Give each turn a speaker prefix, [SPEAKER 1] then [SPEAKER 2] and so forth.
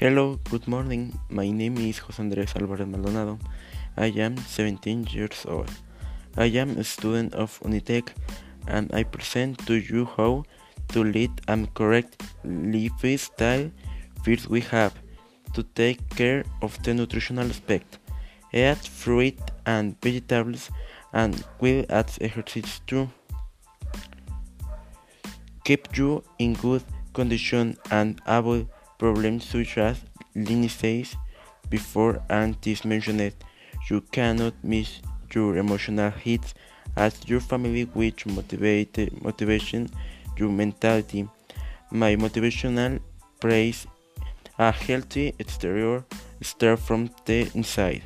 [SPEAKER 1] Hello, good morning. My name is José Andrés Álvarez Maldonado. I am 17 years old. I am a student of Unitec and I present to you how to lead a correct lifestyle. First, we have to take care of the nutritional aspect. Eat fruit and vegetables and will add exercise too. Keep you in good condition and avoid problems such as says before and is mentioned. You cannot miss your emotional hits as your family which motivate motivation your mentality. My motivational praise a healthy exterior start from the inside.